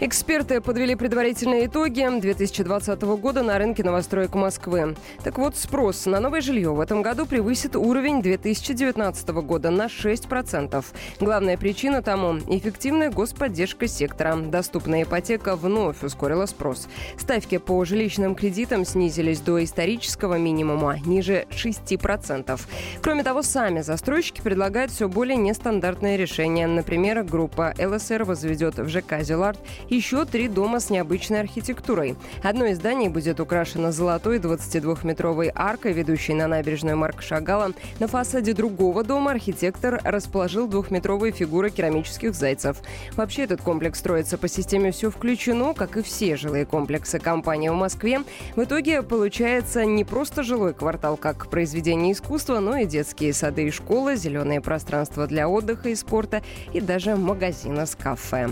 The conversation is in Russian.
Эксперты подвели предварительные итоги 2020 года на рынке новостроек Москвы. Так вот, спрос на новое жилье в этом году превысит уровень 2019 года на 6%. Главная причина тому – эффективная господдержка сектора. Доступная ипотека вновь ускорила спрос. Ставки по жилищным кредитам снизились до исторического минимума – ниже 6%. Кроме того, сами застройщики предлагают все более нестандартные решения. Например, группа ЛСР возведет в ЖК «Зелард» еще три дома с необычной архитектурой. Одно из зданий будет украшено золотой 22-метровой аркой, ведущей на набережную Марка Шагала. На фасаде другого дома архитектор расположил двухметровые фигуры керамических зайцев. Вообще этот комплекс строится по системе «Все включено», как и все жилые комплексы компании в Москве. В итоге получается не просто жилой квартал, как произведение искусства, но и детские сады и школы, зеленые пространства для отдыха и спорта и даже магазины с кафе.